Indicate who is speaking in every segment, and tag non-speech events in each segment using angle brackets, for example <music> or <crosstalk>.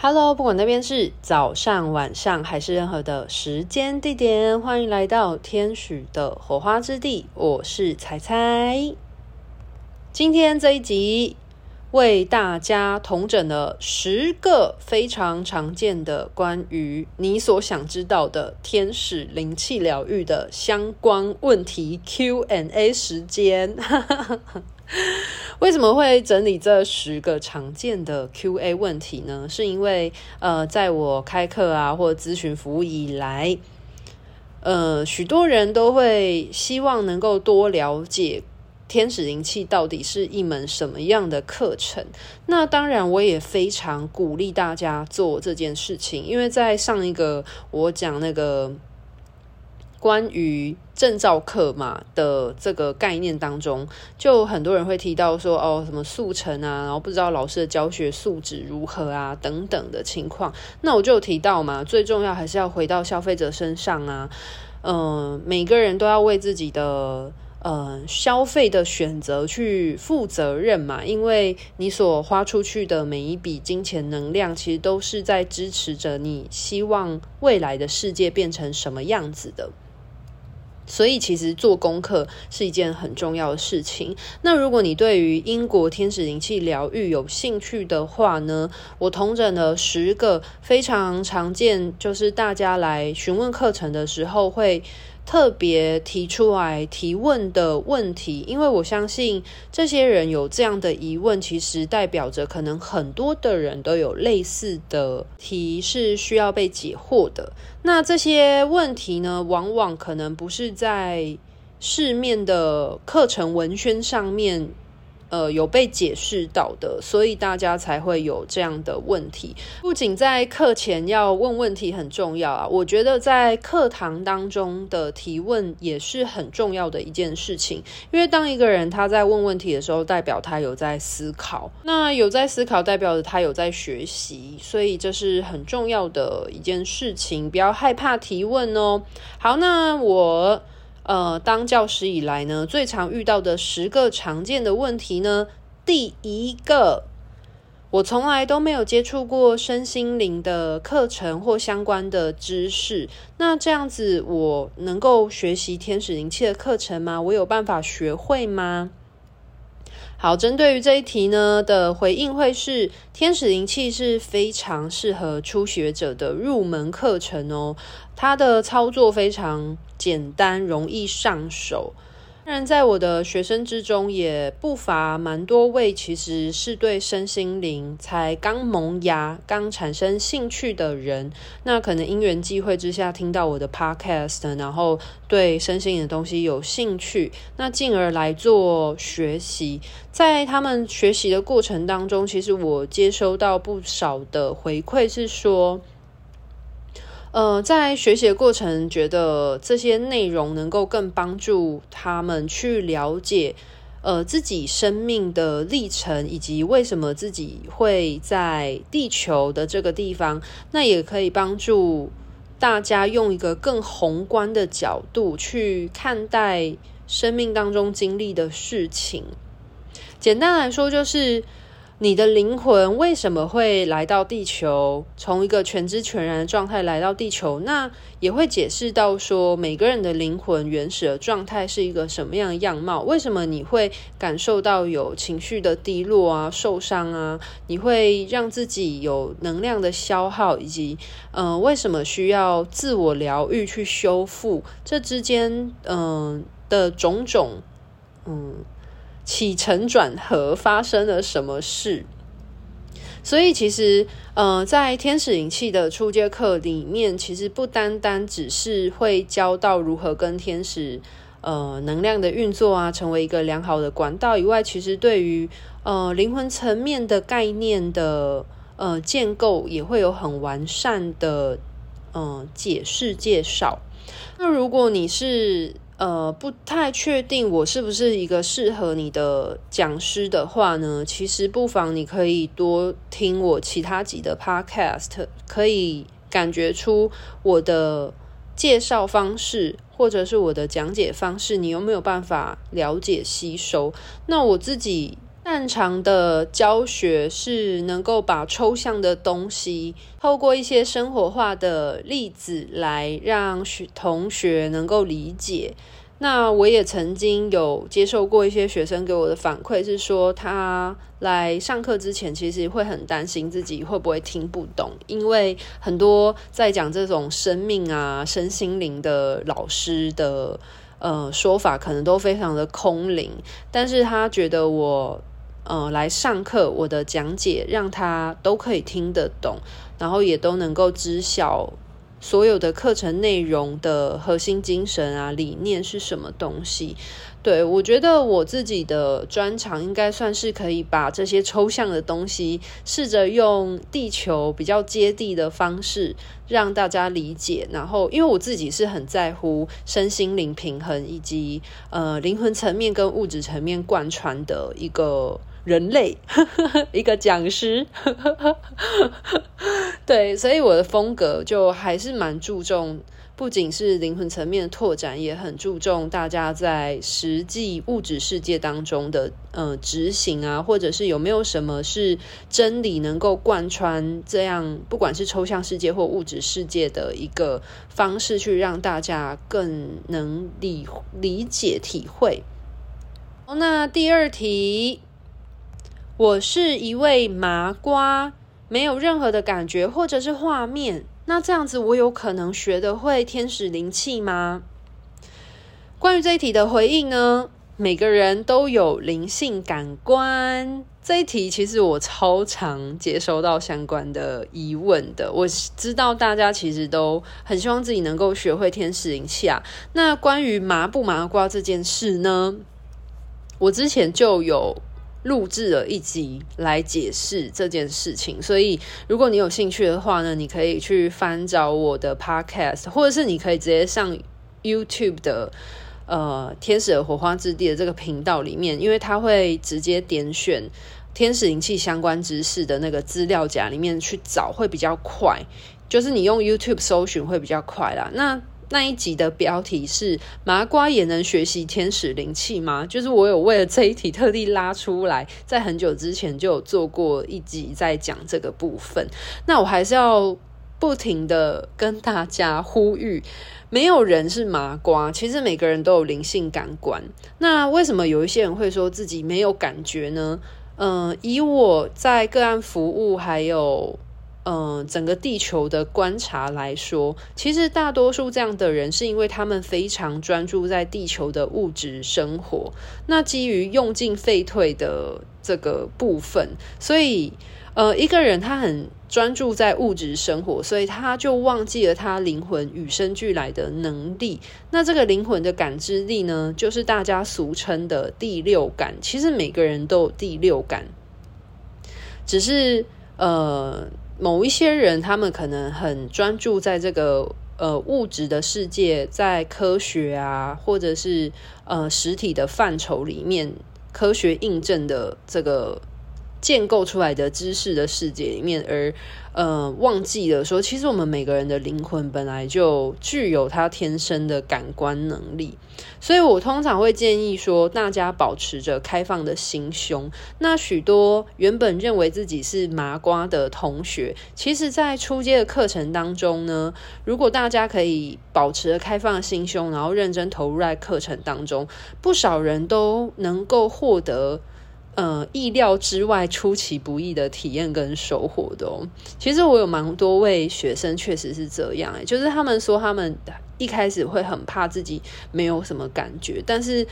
Speaker 1: Hello，不管那边是早上、晚上还是任何的时间地点，欢迎来到天使的火花之地。我是采采。今天这一集为大家统整了十个非常常见的关于你所想知道的天使灵气疗愈的相关问题 Q&A 时间。<laughs> 为什么会整理这十个常见的 QA 问题呢？是因为呃，在我开课啊或咨询服务以来，呃，许多人都会希望能够多了解天使灵气到底是一门什么样的课程。那当然，我也非常鼓励大家做这件事情，因为在上一个我讲那个。关于证照课嘛的这个概念当中，就很多人会提到说哦，什么速成啊，然后不知道老师的教学素质如何啊，等等的情况。那我就有提到嘛，最重要还是要回到消费者身上啊。嗯、每个人都要为自己的呃消费的选择去负责任嘛，因为你所花出去的每一笔金钱能量，其实都是在支持着你希望未来的世界变成什么样子的。所以，其实做功课是一件很重要的事情。那如果你对于英国天使灵气疗愈有兴趣的话呢，我同整了十个非常常见，就是大家来询问课程的时候会。特别提出来提问的问题，因为我相信这些人有这样的疑问，其实代表着可能很多的人都有类似的题是需要被解惑的。那这些问题呢，往往可能不是在市面的课程文宣上面。呃，有被解释到的，所以大家才会有这样的问题。不仅在课前要问问题很重要啊，我觉得在课堂当中的提问也是很重要的一件事情。因为当一个人他在问问题的时候，代表他有在思考，那有在思考，代表着他有在学习，所以这是很重要的一件事情。不要害怕提问哦。好，那我。呃，当教师以来呢，最常遇到的十个常见的问题呢，第一个，我从来都没有接触过身心灵的课程或相关的知识，那这样子我能够学习天使灵气的课程吗？我有办法学会吗？好，针对于这一题呢的回应会是，天使灵气是非常适合初学者的入门课程哦，它的操作非常简单，容易上手。当然，在我的学生之中，也不乏蛮多位其实是对身心灵才刚萌芽、刚产生兴趣的人。那可能因缘际会之下听到我的 podcast，然后对身心灵的东西有兴趣，那进而来做学习。在他们学习的过程当中，其实我接收到不少的回馈，是说。呃，在学习的过程，觉得这些内容能够更帮助他们去了解，呃，自己生命的历程，以及为什么自己会在地球的这个地方。那也可以帮助大家用一个更宏观的角度去看待生命当中经历的事情。简单来说，就是。你的灵魂为什么会来到地球？从一个全知全然的状态来到地球，那也会解释到说，每个人的灵魂原始的状态是一个什么样的样貌？为什么你会感受到有情绪的低落啊、受伤啊？你会让自己有能量的消耗，以及嗯、呃，为什么需要自我疗愈去修复？这之间嗯、的种种嗯。起承转合发生了什么事？所以其实，呃，在天使灵气的初阶课里面，其实不单单只是会教到如何跟天使呃能量的运作啊，成为一个良好的管道以外，其实对于呃灵魂层面的概念的呃建构，也会有很完善的呃解释介绍。那如果你是呃，不太确定我是不是一个适合你的讲师的话呢，其实不妨你可以多听我其他集的 podcast，可以感觉出我的介绍方式或者是我的讲解方式，你有没有办法了解吸收？那我自己。擅长的教学是能够把抽象的东西透过一些生活化的例子来让学同学能够理解。那我也曾经有接受过一些学生给我的反馈，是说他来上课之前，其实会很担心自己会不会听不懂，因为很多在讲这种生命啊、身心灵的老师的呃说法，可能都非常的空灵。但是他觉得我呃来上课，我的讲解让他都可以听得懂，然后也都能够知晓。所有的课程内容的核心精神啊，理念是什么东西？对，我觉得我自己的专长应该算是可以把这些抽象的东西，试着用地球比较接地的方式让大家理解。然后，因为我自己是很在乎身心灵平衡以及呃灵魂层面跟物质层面贯穿的一个。人类 <laughs> 一个讲师，<laughs> 对，所以我的风格就还是蛮注重，不仅是灵魂层面的拓展，也很注重大家在实际物质世界当中的呃执行啊，或者是有没有什么是真理能够贯穿这样，不管是抽象世界或物质世界的一个方式，去让大家更能理理解体会。好，那第二题。我是一位麻瓜，没有任何的感觉或者是画面。那这样子，我有可能学得会天使灵气吗？关于这一题的回应呢，每个人都有灵性感官。这一题其实我超常接收到相关的疑问的。我知道大家其实都很希望自己能够学会天使灵气啊。那关于麻不麻瓜这件事呢，我之前就有。录制了一集来解释这件事情，所以如果你有兴趣的话呢，你可以去翻找我的 podcast，或者是你可以直接上 YouTube 的呃天使的火花之地的这个频道里面，因为它会直接点选天使灵气相关知识的那个资料夹里面去找，会比较快。就是你用 YouTube 搜寻会比较快啦。那那一集的标题是“麻瓜也能学习天使灵气吗？”就是我有为了这一题特地拉出来，在很久之前就有做过一集在讲这个部分。那我还是要不停的跟大家呼吁，没有人是麻瓜，其实每个人都有灵性感官。那为什么有一些人会说自己没有感觉呢？嗯、以我在个案服务还有。嗯，整个地球的观察来说，其实大多数这样的人是因为他们非常专注在地球的物质生活。那基于用进废退的这个部分，所以呃，一个人他很专注在物质生活，所以他就忘记了他灵魂与生俱来的能力。那这个灵魂的感知力呢，就是大家俗称的第六感。其实每个人都有第六感，只是呃。某一些人，他们可能很专注在这个呃物质的世界，在科学啊，或者是呃实体的范畴里面，科学印证的这个。建构出来的知识的世界里面，而呃忘记了说，其实我们每个人的灵魂本来就具有它天生的感官能力，所以我通常会建议说，大家保持着开放的心胸。那许多原本认为自己是麻瓜的同学，其实在初阶的课程当中呢，如果大家可以保持着开放的心胸，然后认真投入在课程当中，不少人都能够获得。呃，意料之外、出其不意的体验跟收获的哦。其实我有蛮多位学生确实是这样，欸，就是他们说他们一开始会很怕自己没有什么感觉，但是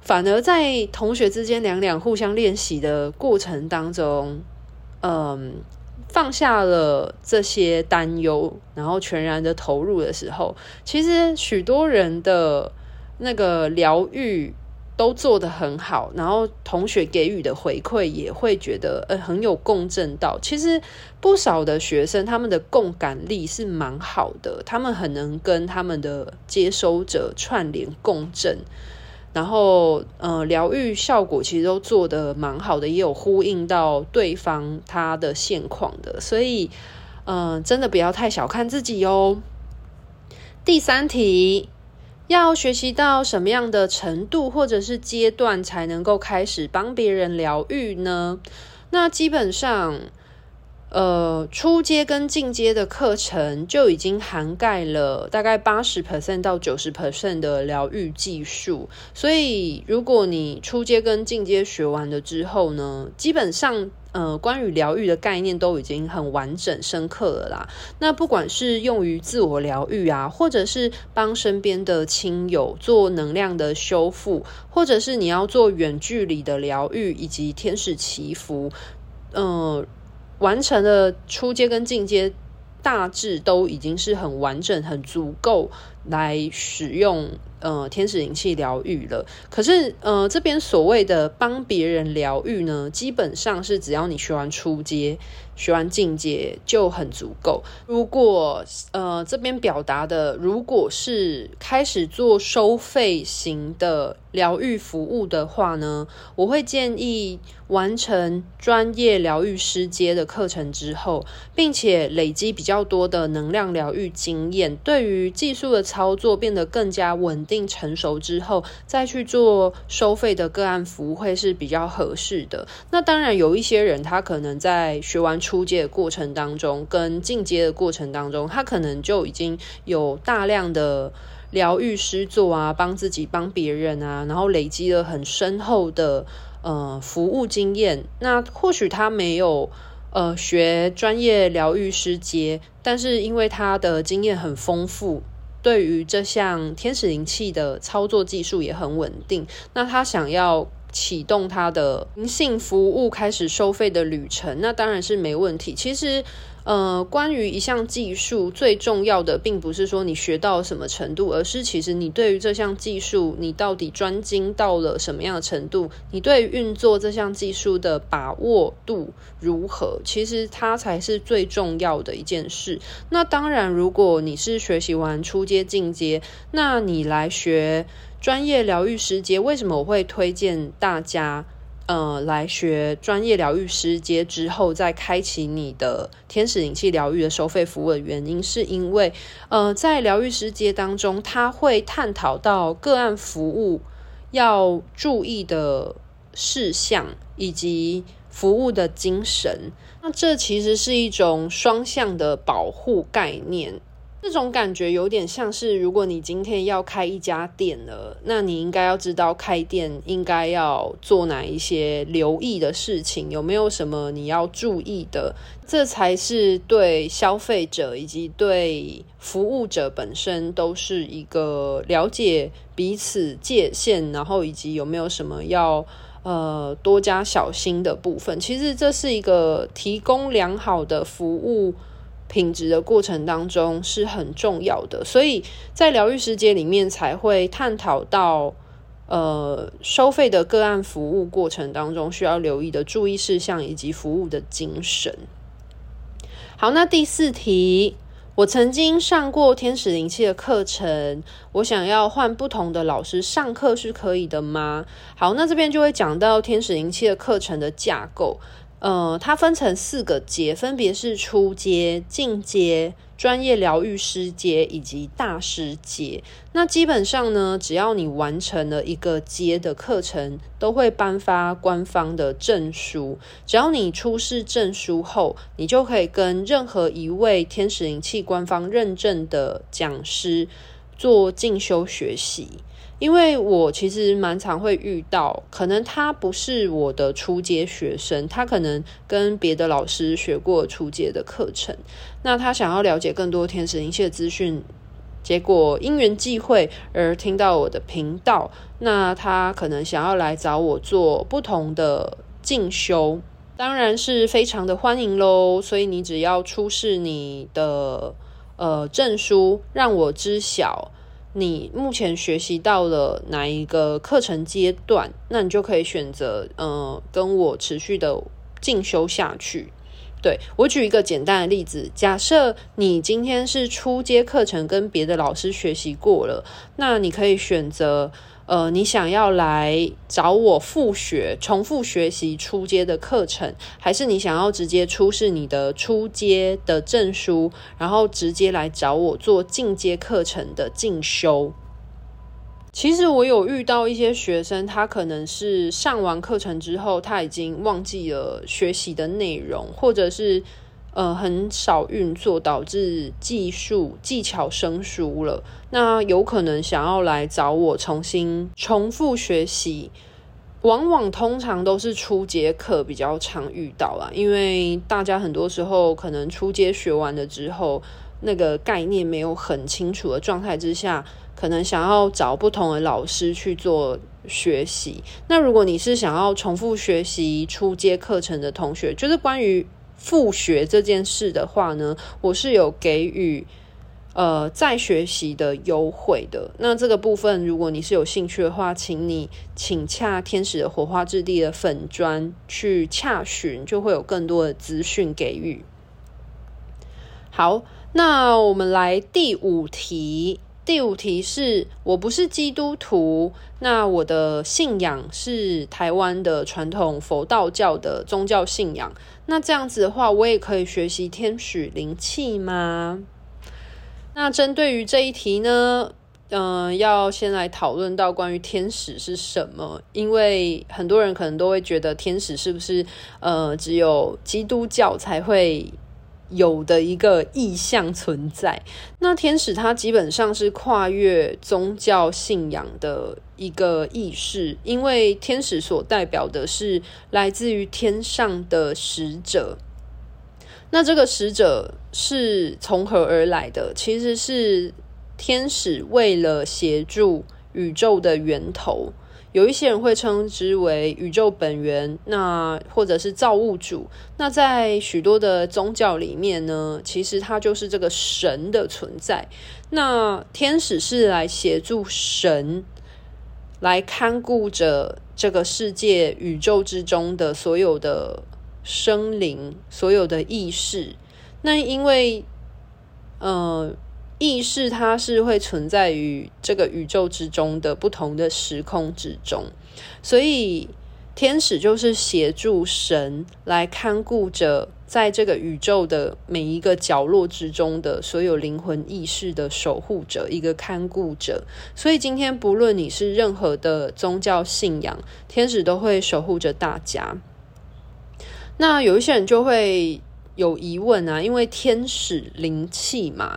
Speaker 1: 反而在同学之间两两互相练习的过程当中，嗯，放下了这些担忧，然后全然的投入的时候，其实许多人的那个疗愈。都做得很好，然后同学给予的回馈也会觉得呃很有共振到。其实不少的学生他们的共感力是蛮好的，他们很能跟他们的接收者串联共振，然后呃疗愈效果其实都做得蛮好的，也有呼应到对方他的现况的，所以嗯、真的不要太小看自己哦。第三题。要学习到什么样的程度或者是阶段才能够开始帮别人疗愈呢？那基本上。呃，初阶跟进阶的课程就已经涵盖了大概八十 percent 到九十 percent 的疗愈技术，所以如果你初阶跟进阶学完了之后呢，基本上呃，关于疗愈的概念都已经很完整深刻了啦。那不管是用于自我疗愈啊，或者是帮身边的亲友做能量的修复，或者是你要做远距离的疗愈以及天使祈福，嗯、完成了初阶跟进阶，大致都已经是很完整、很足够来使用呃天使灵气疗愈了。可是呃这边所谓的帮别人疗愈呢，基本上是只要你学完初阶。学完进阶就很足够。如果呃这边表达的，如果是开始做收费型的疗愈服务的话呢，我会建议完成专业疗愈师阶的课程之后，并且累积比较多的能量疗愈经验，对于技术的操作变得更加稳定定成熟之后，再去做收费的个案服务会是比较合适的。那当然有一些人他可能在学完。初阶的过程当中，跟进阶的过程当中，他可能就已经有大量的疗愈师做啊，帮自己、帮别人啊，然后累积了很深厚的呃服务经验。那或许他没有呃学专业疗愈师阶，但是因为他的经验很丰富，对于这项天使灵气的操作技术也很稳定，那他想要。启动他的灵性服务，开始收费的旅程，那当然是没问题。其实，呃，关于一项技术，最重要的并不是说你学到什么程度，而是其实你对于这项技术，你到底专精到了什么样的程度，你对于运作这项技术的把握度如何，其实它才是最重要的一件事。那当然，如果你是学习完初阶、进阶，那你来学。专业疗愈师阶，为什么我会推荐大家，呃，来学专业疗愈师阶之后，再开启你的天使灵气疗愈的收费服务的原因，是因为，呃，在疗愈师阶当中，他会探讨到个案服务要注意的事项以及服务的精神。那这其实是一种双向的保护概念。这种感觉有点像是，如果你今天要开一家店了，那你应该要知道开店应该要做哪一些留意的事情，有没有什么你要注意的？这才是对消费者以及对服务者本身都是一个了解彼此界限，然后以及有没有什么要呃多加小心的部分。其实这是一个提供良好的服务。品质的过程当中是很重要的，所以在疗愈师阶里面才会探讨到，呃，收费的个案服务过程当中需要留意的注意事项以及服务的精神。好，那第四题，我曾经上过天使灵气的课程，我想要换不同的老师上课是可以的吗？好，那这边就会讲到天使灵气的课程的架构。呃，它分成四个阶，分别是初阶、进阶、专业疗愈师阶以及大师阶。那基本上呢，只要你完成了一个阶的课程，都会颁发官方的证书。只要你出示证书后，你就可以跟任何一位天使灵气官方认证的讲师做进修学习。因为我其实蛮常会遇到，可能他不是我的初阶学生，他可能跟别的老师学过初阶的课程，那他想要了解更多天使灵气的资讯，结果因缘际会而听到我的频道，那他可能想要来找我做不同的进修，当然是非常的欢迎喽。所以你只要出示你的呃证书，让我知晓。你目前学习到了哪一个课程阶段？那你就可以选择，呃，跟我持续的进修下去。对，我举一个简单的例子，假设你今天是初阶课程跟别的老师学习过了，那你可以选择。呃，你想要来找我复学、重复学习初阶的课程，还是你想要直接出示你的初阶的证书，然后直接来找我做进阶课程的进修？其实我有遇到一些学生，他可能是上完课程之后，他已经忘记了学习的内容，或者是呃很少运作，导致技术技巧生疏了。那有可能想要来找我重新重复学习，往往通常都是初阶课比较常遇到啦，因为大家很多时候可能初阶学完了之后，那个概念没有很清楚的状态之下。可能想要找不同的老师去做学习。那如果你是想要重复学习初阶课程的同学，就是关于复学这件事的话呢，我是有给予呃再学习的优惠的。那这个部分，如果你是有兴趣的话，请你请洽天使的火花之地的粉专去洽询，就会有更多的资讯给予。好，那我们来第五题。第五题是，我不是基督徒，那我的信仰是台湾的传统佛道教的宗教信仰。那这样子的话，我也可以学习天使灵气吗？那针对于这一题呢，嗯、呃，要先来讨论到关于天使是什么，因为很多人可能都会觉得天使是不是呃只有基督教才会。有的一个意象存在，那天使它基本上是跨越宗教信仰的一个意识，因为天使所代表的是来自于天上的使者。那这个使者是从何而来的？其实是天使为了协助宇宙的源头。有一些人会称之为宇宙本源，那或者是造物主。那在许多的宗教里面呢，其实它就是这个神的存在。那天使是来协助神，来看顾着这个世界宇宙之中的所有的生灵、所有的意识。那因为，呃。意识它是会存在于这个宇宙之中的不同的时空之中，所以天使就是协助神来看顾着在这个宇宙的每一个角落之中的所有灵魂意识的守护者，一个看顾者。所以今天不论你是任何的宗教信仰，天使都会守护着大家。那有一些人就会有疑问啊，因为天使灵气嘛。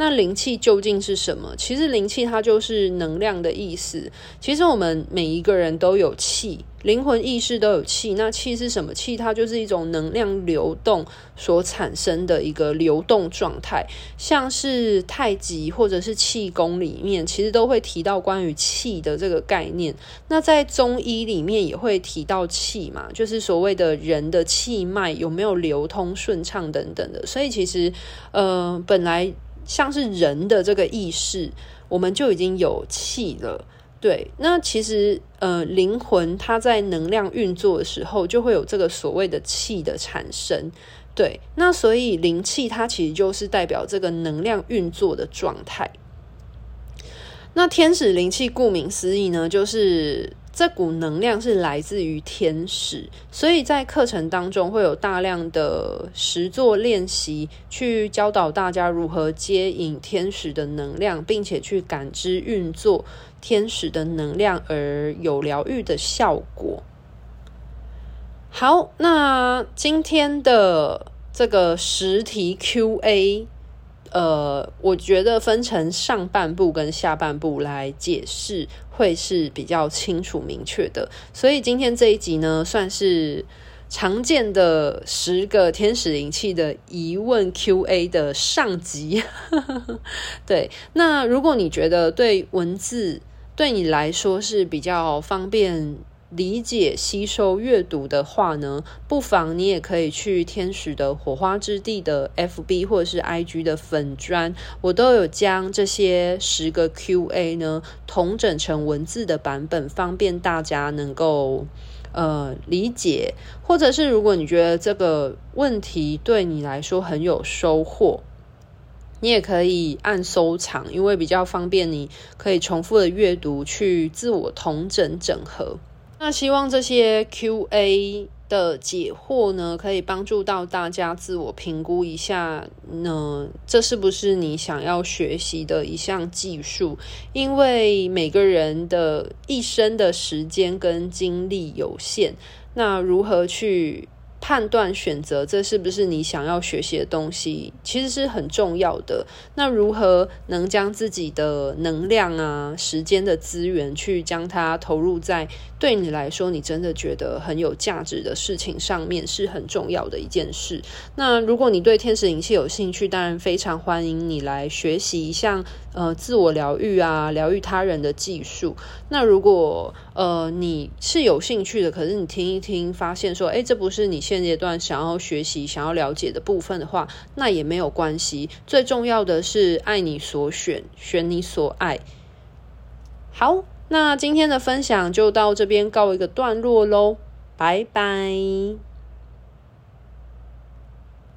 Speaker 1: 那灵气究竟是什么？其实灵气它就是能量的意思。其实我们每一个人都有气，灵魂意识都有气。那气是什么？气它就是一种能量流动所产生的一个流动状态。像是太极或者是气功里面，其实都会提到关于气的这个概念。那在中医里面也会提到气嘛，就是所谓的人的气脉有没有流通顺畅等等的。所以其实，呃，本来。像是人的这个意识，我们就已经有气了。对，那其实呃，灵魂它在能量运作的时候，就会有这个所谓的气的产生。对，那所以灵气它其实就是代表这个能量运作的状态。那天使灵气顾名思义呢，就是。这股能量是来自于天使，所以在课程当中会有大量的实作练习，去教导大家如何接引天使的能量，并且去感知运作天使的能量，而有疗愈的效果。好，那今天的这个十题 Q&A。呃，我觉得分成上半部跟下半部来解释会是比较清楚明确的，所以今天这一集呢，算是常见的十个天使灵气的疑问 Q&A 的上集。<laughs> 对，那如果你觉得对文字对你来说是比较方便。理解、吸收、阅读的话呢，不妨你也可以去天使的火花之地的 FB 或者是 IG 的粉专，我都有将这些十个 QA 呢统整成文字的版本，方便大家能够呃理解。或者是如果你觉得这个问题对你来说很有收获，你也可以按收藏，因为比较方便，你可以重复的阅读，去自我同整整合。那希望这些 Q&A 的解惑呢，可以帮助到大家自我评估一下呢，这是不是你想要学习的一项技术？因为每个人的一生的时间跟精力有限，那如何去判断选择这是不是你想要学习的东西，其实是很重要的。那如何能将自己的能量啊、时间的资源去将它投入在对你来说你真的觉得很有价值的事情上面，是很重要的一件事。那如果你对天使灵气有兴趣，当然非常欢迎你来学习一项呃自我疗愈啊、疗愈他人的技术。那如果呃你是有兴趣的，可是你听一听发现说，诶，这不是你。现阶段想要学习、想要了解的部分的话，那也没有关系。最重要的是爱你所选，选你所爱。好，那今天的分享就到这边告一个段落喽，拜拜。